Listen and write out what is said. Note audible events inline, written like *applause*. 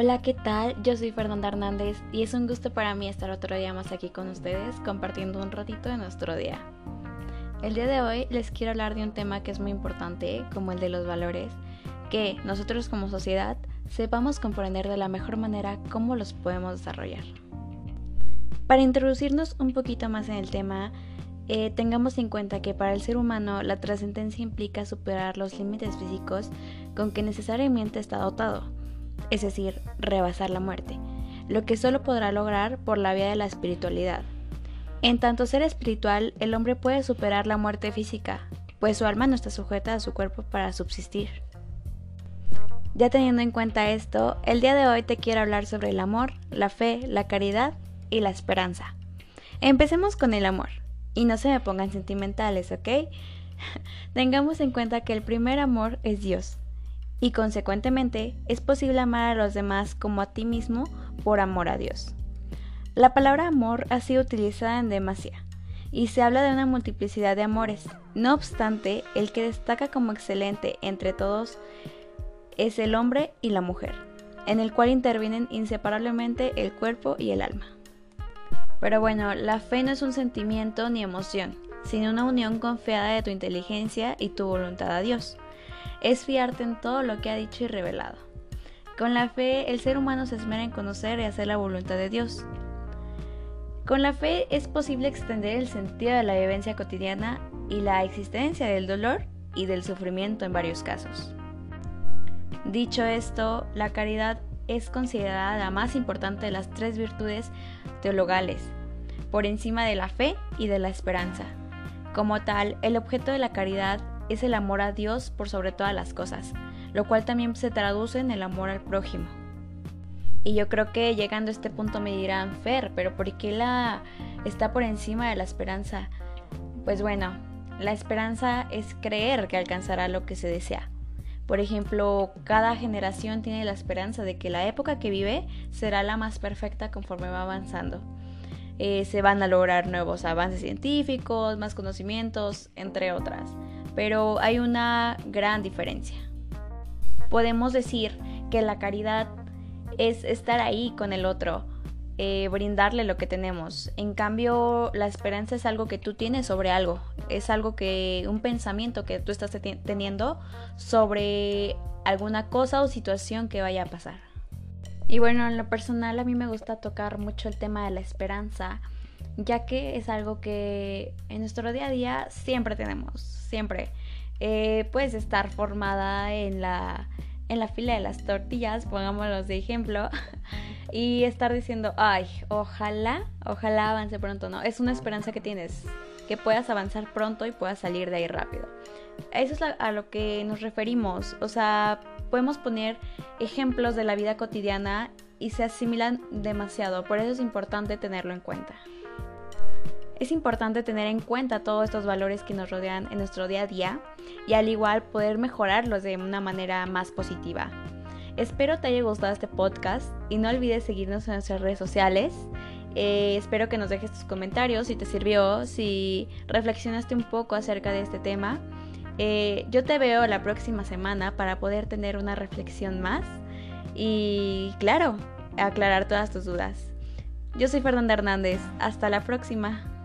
Hola, ¿qué tal? Yo soy Fernanda Hernández y es un gusto para mí estar otro día más aquí con ustedes compartiendo un ratito de nuestro día. El día de hoy les quiero hablar de un tema que es muy importante, como el de los valores, que nosotros como sociedad sepamos comprender de la mejor manera cómo los podemos desarrollar. Para introducirnos un poquito más en el tema, eh, tengamos en cuenta que para el ser humano la trascendencia implica superar los límites físicos con que necesariamente está dotado es decir, rebasar la muerte, lo que solo podrá lograr por la vía de la espiritualidad. En tanto ser espiritual, el hombre puede superar la muerte física, pues su alma no está sujeta a su cuerpo para subsistir. Ya teniendo en cuenta esto, el día de hoy te quiero hablar sobre el amor, la fe, la caridad y la esperanza. Empecemos con el amor, y no se me pongan sentimentales, ¿ok? *laughs* Tengamos en cuenta que el primer amor es Dios, y consecuentemente es posible amar a los demás como a ti mismo por amor a Dios. La palabra amor ha sido utilizada en demasía y se habla de una multiplicidad de amores. No obstante, el que destaca como excelente entre todos es el hombre y la mujer, en el cual intervienen inseparablemente el cuerpo y el alma. Pero bueno, la fe no es un sentimiento ni emoción, sino una unión confiada de tu inteligencia y tu voluntad a Dios es fiarte en todo lo que ha dicho y revelado. Con la fe, el ser humano se esmera en conocer y hacer la voluntad de Dios. Con la fe es posible extender el sentido de la vivencia cotidiana y la existencia del dolor y del sufrimiento en varios casos. Dicho esto, la caridad es considerada la más importante de las tres virtudes teologales, por encima de la fe y de la esperanza. Como tal, el objeto de la caridad es el amor a Dios por sobre todas las cosas, lo cual también se traduce en el amor al prójimo. Y yo creo que llegando a este punto me dirán, Fer, pero ¿por qué la está por encima de la esperanza? Pues bueno, la esperanza es creer que alcanzará lo que se desea. Por ejemplo, cada generación tiene la esperanza de que la época que vive será la más perfecta conforme va avanzando. Eh, se van a lograr nuevos avances científicos, más conocimientos, entre otras pero hay una gran diferencia. Podemos decir que la caridad es estar ahí con el otro, eh, brindarle lo que tenemos. En cambio, la esperanza es algo que tú tienes sobre algo, es algo que, un pensamiento que tú estás teniendo sobre alguna cosa o situación que vaya a pasar. Y bueno, en lo personal a mí me gusta tocar mucho el tema de la esperanza ya que es algo que en nuestro día a día siempre tenemos, siempre. Eh, puedes estar formada en la, en la fila de las tortillas, pongámoslos de ejemplo, *laughs* y estar diciendo, ay, ojalá, ojalá avance pronto, ¿no? Es una esperanza que tienes, que puedas avanzar pronto y puedas salir de ahí rápido. Eso es a lo que nos referimos, o sea, podemos poner ejemplos de la vida cotidiana y se asimilan demasiado, por eso es importante tenerlo en cuenta. Es importante tener en cuenta todos estos valores que nos rodean en nuestro día a día y al igual poder mejorarlos de una manera más positiva. Espero te haya gustado este podcast y no olvides seguirnos en nuestras redes sociales. Eh, espero que nos dejes tus comentarios si te sirvió, si reflexionaste un poco acerca de este tema. Eh, yo te veo la próxima semana para poder tener una reflexión más y claro, aclarar todas tus dudas. Yo soy Fernanda Hernández. Hasta la próxima.